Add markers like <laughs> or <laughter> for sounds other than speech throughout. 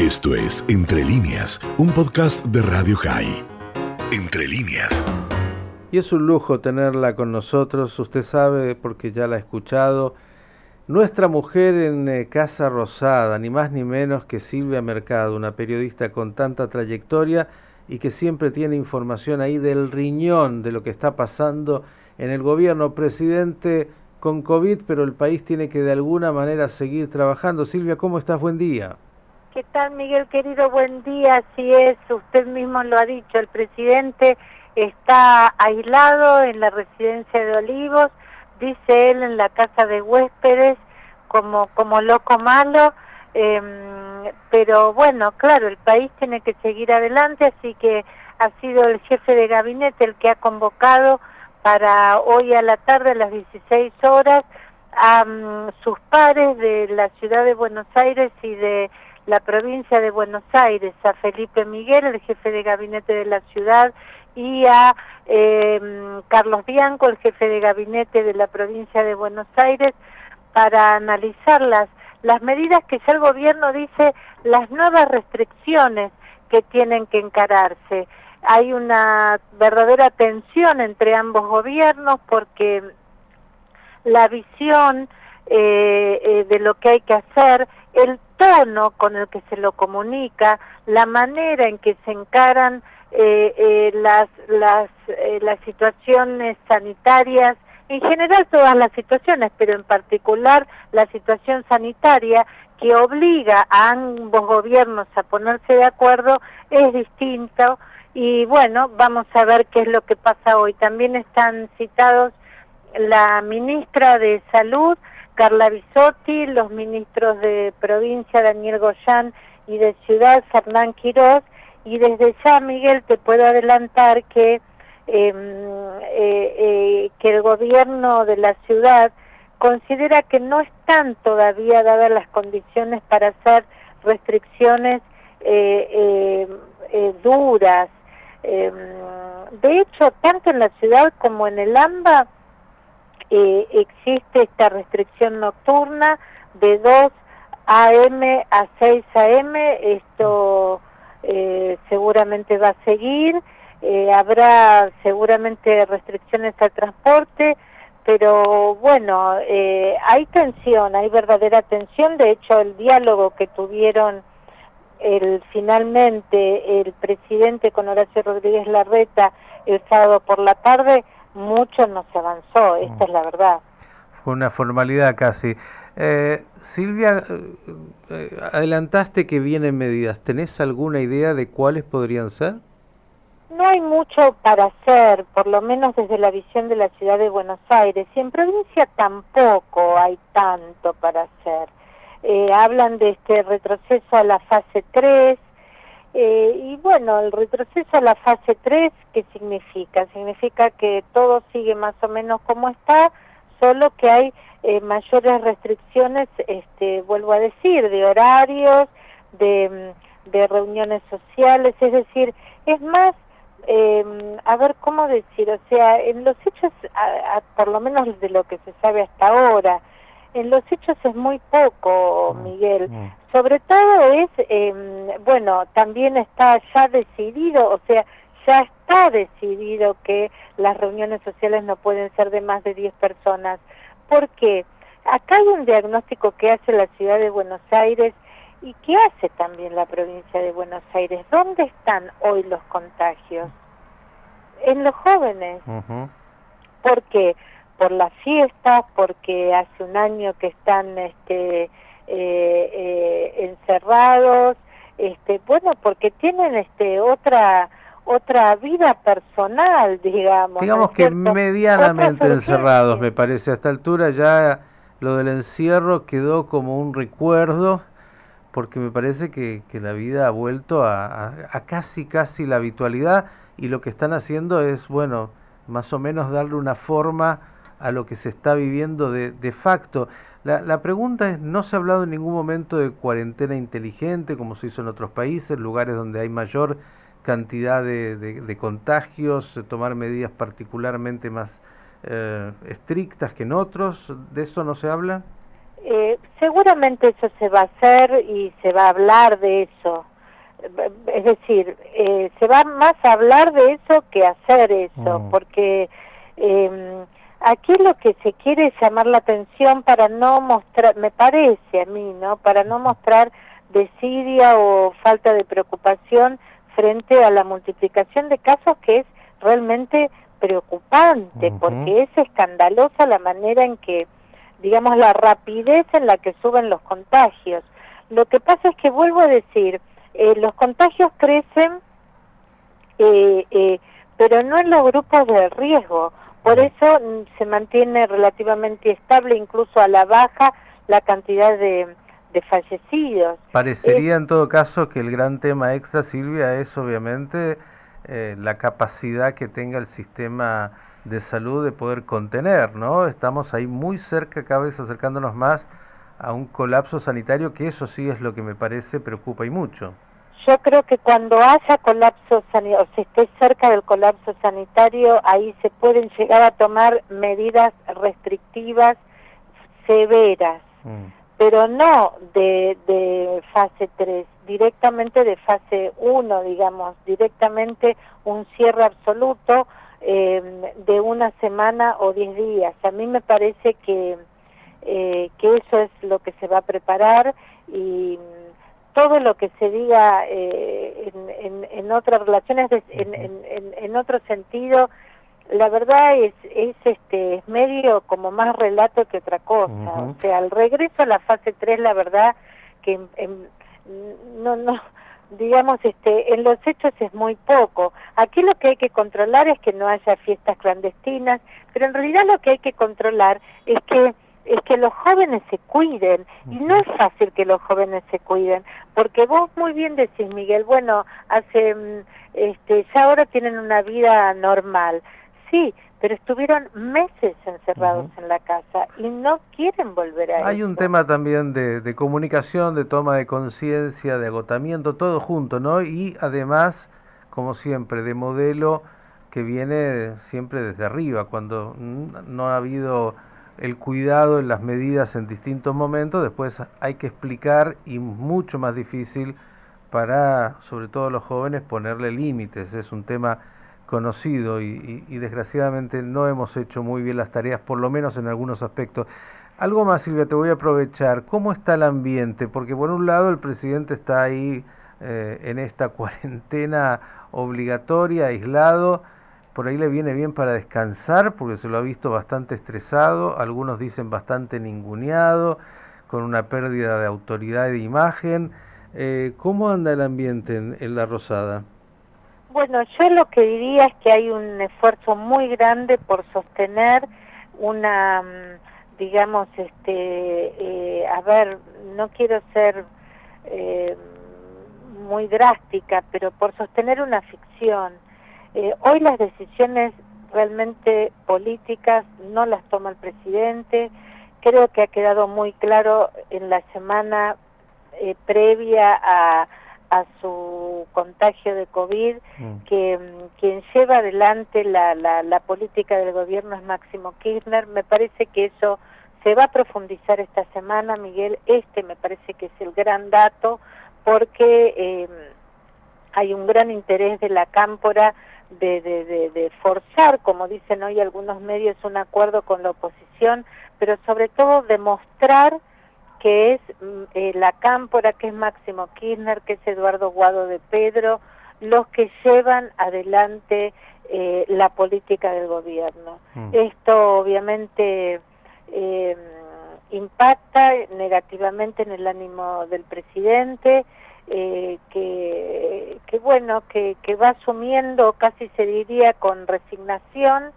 Esto es Entre líneas, un podcast de Radio High. Entre líneas. Y es un lujo tenerla con nosotros, usted sabe porque ya la ha escuchado. Nuestra mujer en eh, Casa Rosada, ni más ni menos que Silvia Mercado, una periodista con tanta trayectoria y que siempre tiene información ahí del riñón de lo que está pasando en el gobierno. Presidente con COVID, pero el país tiene que de alguna manera seguir trabajando. Silvia, ¿cómo estás? Buen día. ¿Qué tal, Miguel querido? Buen día. Así es, usted mismo lo ha dicho, el presidente está aislado en la residencia de Olivos, dice él en la casa de huéspedes, como, como loco malo, em, pero bueno, claro, el país tiene que seguir adelante, así que ha sido el jefe de gabinete el que ha convocado para hoy a la tarde a las 16 horas a mm, sus pares de la ciudad de Buenos Aires y de la provincia de Buenos Aires, a Felipe Miguel, el jefe de gabinete de la ciudad, y a em, Carlos Bianco, el jefe de gabinete de la provincia de Buenos Aires, para analizar las, las medidas que ya el gobierno dice, las nuevas restricciones que tienen que encararse. Hay una verdadera tensión entre ambos gobiernos porque la visión eh, eh, de lo que hay que hacer, el tono con el que se lo comunica, la manera en que se encaran eh, eh, las, las, eh, las situaciones sanitarias, en general todas las situaciones, pero en particular la situación sanitaria que obliga a ambos gobiernos a ponerse de acuerdo es distinto y bueno, vamos a ver qué es lo que pasa hoy. También están citados la ministra de Salud, Carla Bisotti, los ministros de provincia, Daniel Goyán, y de ciudad, Fernán Quirós, y desde ya, Miguel, te puedo adelantar que, em, eh, eh, que el gobierno de la ciudad considera que no están todavía dadas las condiciones para hacer restricciones eh, duras. Em, de hecho, tanto en la ciudad como en el AMBA, eh, existe esta restricción nocturna de 2 a.m. a 6 a.m. Esto eh, seguramente va a seguir. Eh, habrá seguramente restricciones al transporte, pero bueno, hay tensión, hay verdadera tensión. De hecho, el diálogo que tuvieron el, finalmente el presidente con Horacio Rodríguez Larreta el sábado por la tarde mucho no se avanzó, esta es la verdad. Fue una formalidad casi. Eh, Silvia, eh, eh, adelantaste que vienen medidas. ¿Tenés alguna idea de cuáles podrían ser? No hay mucho para hacer, por lo menos desde la visión de la ciudad de Buenos Aires. Y en provincia tampoco hay tanto para hacer. hablan de este retroceso a la fase 3, eh, y bueno, el retroceso a la fase 3, ¿qué significa? Significa que todo sigue más o menos como está, solo que hay eh, mayores restricciones, este, vuelvo a decir, de horarios, de, mm, de reuniones sociales, es decir, es más, eh, a ver cómo decir, o sea, en los hechos, por lo menos de lo que se sabe hasta ahora, en los hechos es muy poco, mm, Miguel. Mm. Sobre todo es, em, bueno, también está ya decidido, o sea, ya está decidido que las reuniones sociales no pueden ser de más de 10 personas. ¿Por qué? Acá hay un diagnóstico que hace la ciudad de Buenos Aires y que hace también la provincia de Buenos Aires. ¿Dónde están hoy los contagios? En los jóvenes. ¿Por qué? Por las fiestas, porque hace un año que están este, eh, eh, encerrados, este, bueno, porque tienen este, otra otra vida personal, digamos. Digamos que medianamente encerrados, me parece. A esta altura ya lo del encierro quedó como un recuerdo, porque me parece que, que la vida ha vuelto a, a, casi, casi la habitualidad y lo que están haciendo es, bueno, más o menos darle una forma a lo que se está viviendo de, de facto. La, la, pregunta es, ¿no se ha hablado en ningún momento de cuarentena inteligente como se hizo en otros países, lugares donde hay mayor cantidad de, de, contagios, tomar medidas particularmente más eh, estrictas que en otros? ¿De eso no se habla? Eh, seguramente eso se va a hacer y se va a hablar de eso. Es decir, eh, se va más a hablar de eso que hacer eso, mm. porque eh, aquí lo que se quiere es llamar la atención para no mostrar, me parece a mí, ¿no? Para no mostrar desidia o falta de preocupación frente a la multiplicación de casos que es realmente preocupante, porque es escandalosa la manera en que digamos, la rapidez en la que suben los contagios. Lo que pasa es que, vuelvo a decir, eh, los contagios crecen, eh, eh, pero no en los grupos de riesgo. Por eso mm, se mantiene relativamente estable, incluso a la baja, la cantidad de, de fallecidos. Parecería en todo caso que el gran tema extra, Silvia, es obviamente eh, la capacidad que tenga el sistema de salud de poder contener, ¿no? Estamos ahí muy cerca, cada vez acercándonos más a un colapso sanitario, que eso sí es lo que me parece preocupa y mucho. Yo creo que cuando haya colapso sanitario, o se esté cerca del colapso sanitario, ahí se pueden llegar a tomar medidas restrictivas severas. Mm pero no de, de fase 3, directamente de fase 1, digamos, directamente un cierre absoluto eh, de una semana o 10 días. A mí me parece que, eh, que eso es lo que se va a preparar y todo lo que se diga eh, en, en, otras relaciones, en, en, en otro sentido, la verdad es, es este es medio como más relato que otra cosa. O sea, al regreso a la fase 3, la verdad que no, no, digamos, este, en los hechos es muy poco. Aquí lo que hay que controlar es que no haya fiestas clandestinas, pero en realidad lo que hay que controlar es que es que los jóvenes se cuiden y no es fácil que los jóvenes se cuiden porque vos muy bien decís Miguel bueno hace mm, este ya ahora tienen una vida normal. Sí, pero estuvieron meses encerrados en la casa y no quieren volver a Hay un tema también de, comunicación, de toma de conciencia, de agotamiento, todo junto, ¿no? Y además, como siempre, de modelo que viene siempre desde arriba, cuando no ha habido el cuidado en las medidas en distintos momentos, después hay que explicar y mucho más difícil para, sobre todo los jóvenes, ponerle límites. Es un tema conocido y, desgraciadamente no hemos hecho muy bien las tareas, por lo menos en algunos aspectos. Algo más, Silvia, te voy a aprovechar. ¿Cómo está el ambiente? Porque por un lado el presidente está ahí eh, en esta <laughs> cuarentena obligatoria, aislado. Por ahí le viene bien para descansar, porque se lo ha visto bastante estresado, algunos dicen bastante ninguneado, con una pérdida de autoridad y de imagen. Eh, ¿Cómo anda el ambiente en La Rosada? Bueno, yo lo que diría es que hay un esfuerzo muy grande por sostener una, mm, digamos, este, eh, a ver, no quiero ser eh, muy drástica, pero por sostener una ficción. Eh, hoy las decisiones realmente políticas no las toma el presidente. Creo que ha quedado muy claro en la semana previa a a su contagio de COVID, mm. que mm, quien lleva adelante la, la, la, política del gobierno es Máximo Kirchner. Me parece que eso se va a profundizar esta semana, Miguel. Este me parece que es el gran dato, porque eh, hay un gran interés de la cámpora de, de, de, de, forzar, como dicen hoy algunos medios, un acuerdo con la oposición, pero sobre todo demostrar que es mm, eh, la Cámpora, que es Máximo Kirchner, que es Eduardo Guado de Pedro, los que llevan adelante eh, la política del gobierno. Mm. Esto obviamente eh, impacta negativamente en el ánimo del presidente, que, que, bueno, que, que, va asumiendo, casi se diría con resignación,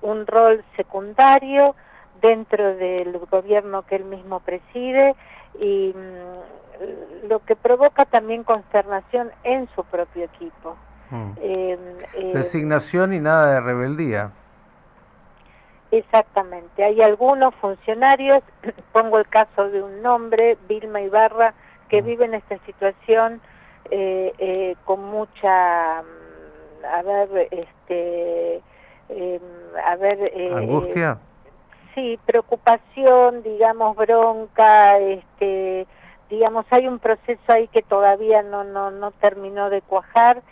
un rol secundario, dentro del gobierno que él mismo preside y mm, lo que provoca también consternación en su propio equipo. Mm. Eh, eh, Resignación y nada de rebeldía. Exactamente. Hay algunos funcionarios, <clears throat> pongo el caso de un nombre, Vilma Ibarra, que mm. vive en esta situación eh, con mucha, a ver, este, a ver... angustia sí, preocupación, digamos, bronca, este, digamos, hay un proceso ahí que todavía no, no, no terminó de cuajar.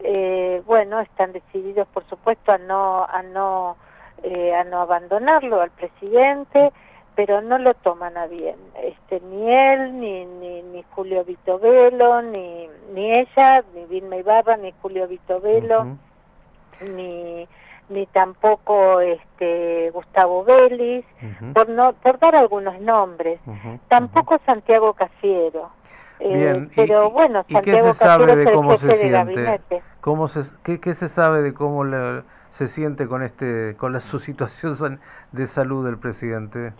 Eh, bueno, están decididos, por supuesto, a no, a no, eh, a no abandonarlo al presidente, pero no lo toman a bien, este, ni él, ni, ni, ni Julio Vitovelo, ni, ni ella, ni Vilma Ibarra, ni Julio Vitovelo, ni ni tampoco este Gustavo Vélez, por no por dar algunos nombres, tampoco Santiago Casiero. Eh, Bien, pero bueno, Santiago ¿y qué se sabe de cómo se siente? ¿Cómo se, qué, qué, se sabe de cómo se siente con este con la, su situación de salud del presidente?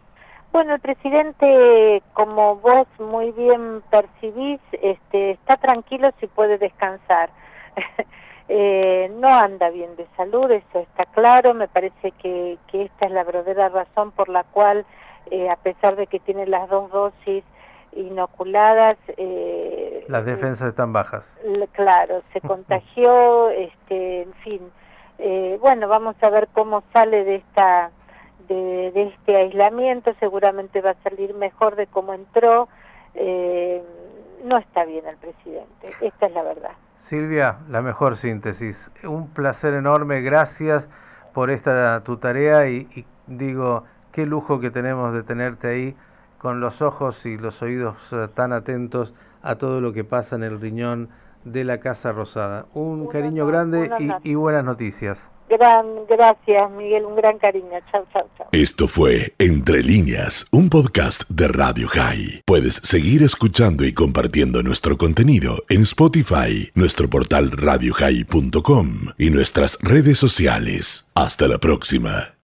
Bueno, el presidente, como vos muy bien percibís, este, está tranquilo si puede descansar. <laughs> Eh, no anda bien de salud, eso está claro, me parece que, que esta es la verdadera razón por la cual, eh, a pesar de que tiene las dos dosis inoculadas... Eh, las defensas están bajas. Claro, se <laughs> contagió, este, en fin. bueno, vamos a ver cómo sale de esta de, este aislamiento, seguramente va a salir mejor de cómo entró. no está bien el presidente, esta es la verdad. Silvia, la mejor síntesis. Un placer enorme, gracias por esta tu tarea y, digo, qué lujo que tenemos de tenerte ahí con los ojos y los oídos eh, tan atentos a todo lo que pasa en el riñón de la Casa Rosada. Un, cariño grande y, y buenas noticias. Gran, gracias, Miguel, un gran cariño. Chao, chao, chao. Esto fue Entre Líneas, un podcast de Radio High. Puedes seguir escuchando y compartiendo nuestro contenido en Spotify, nuestro portal radiohigh.com y nuestras redes sociales. Hasta la próxima.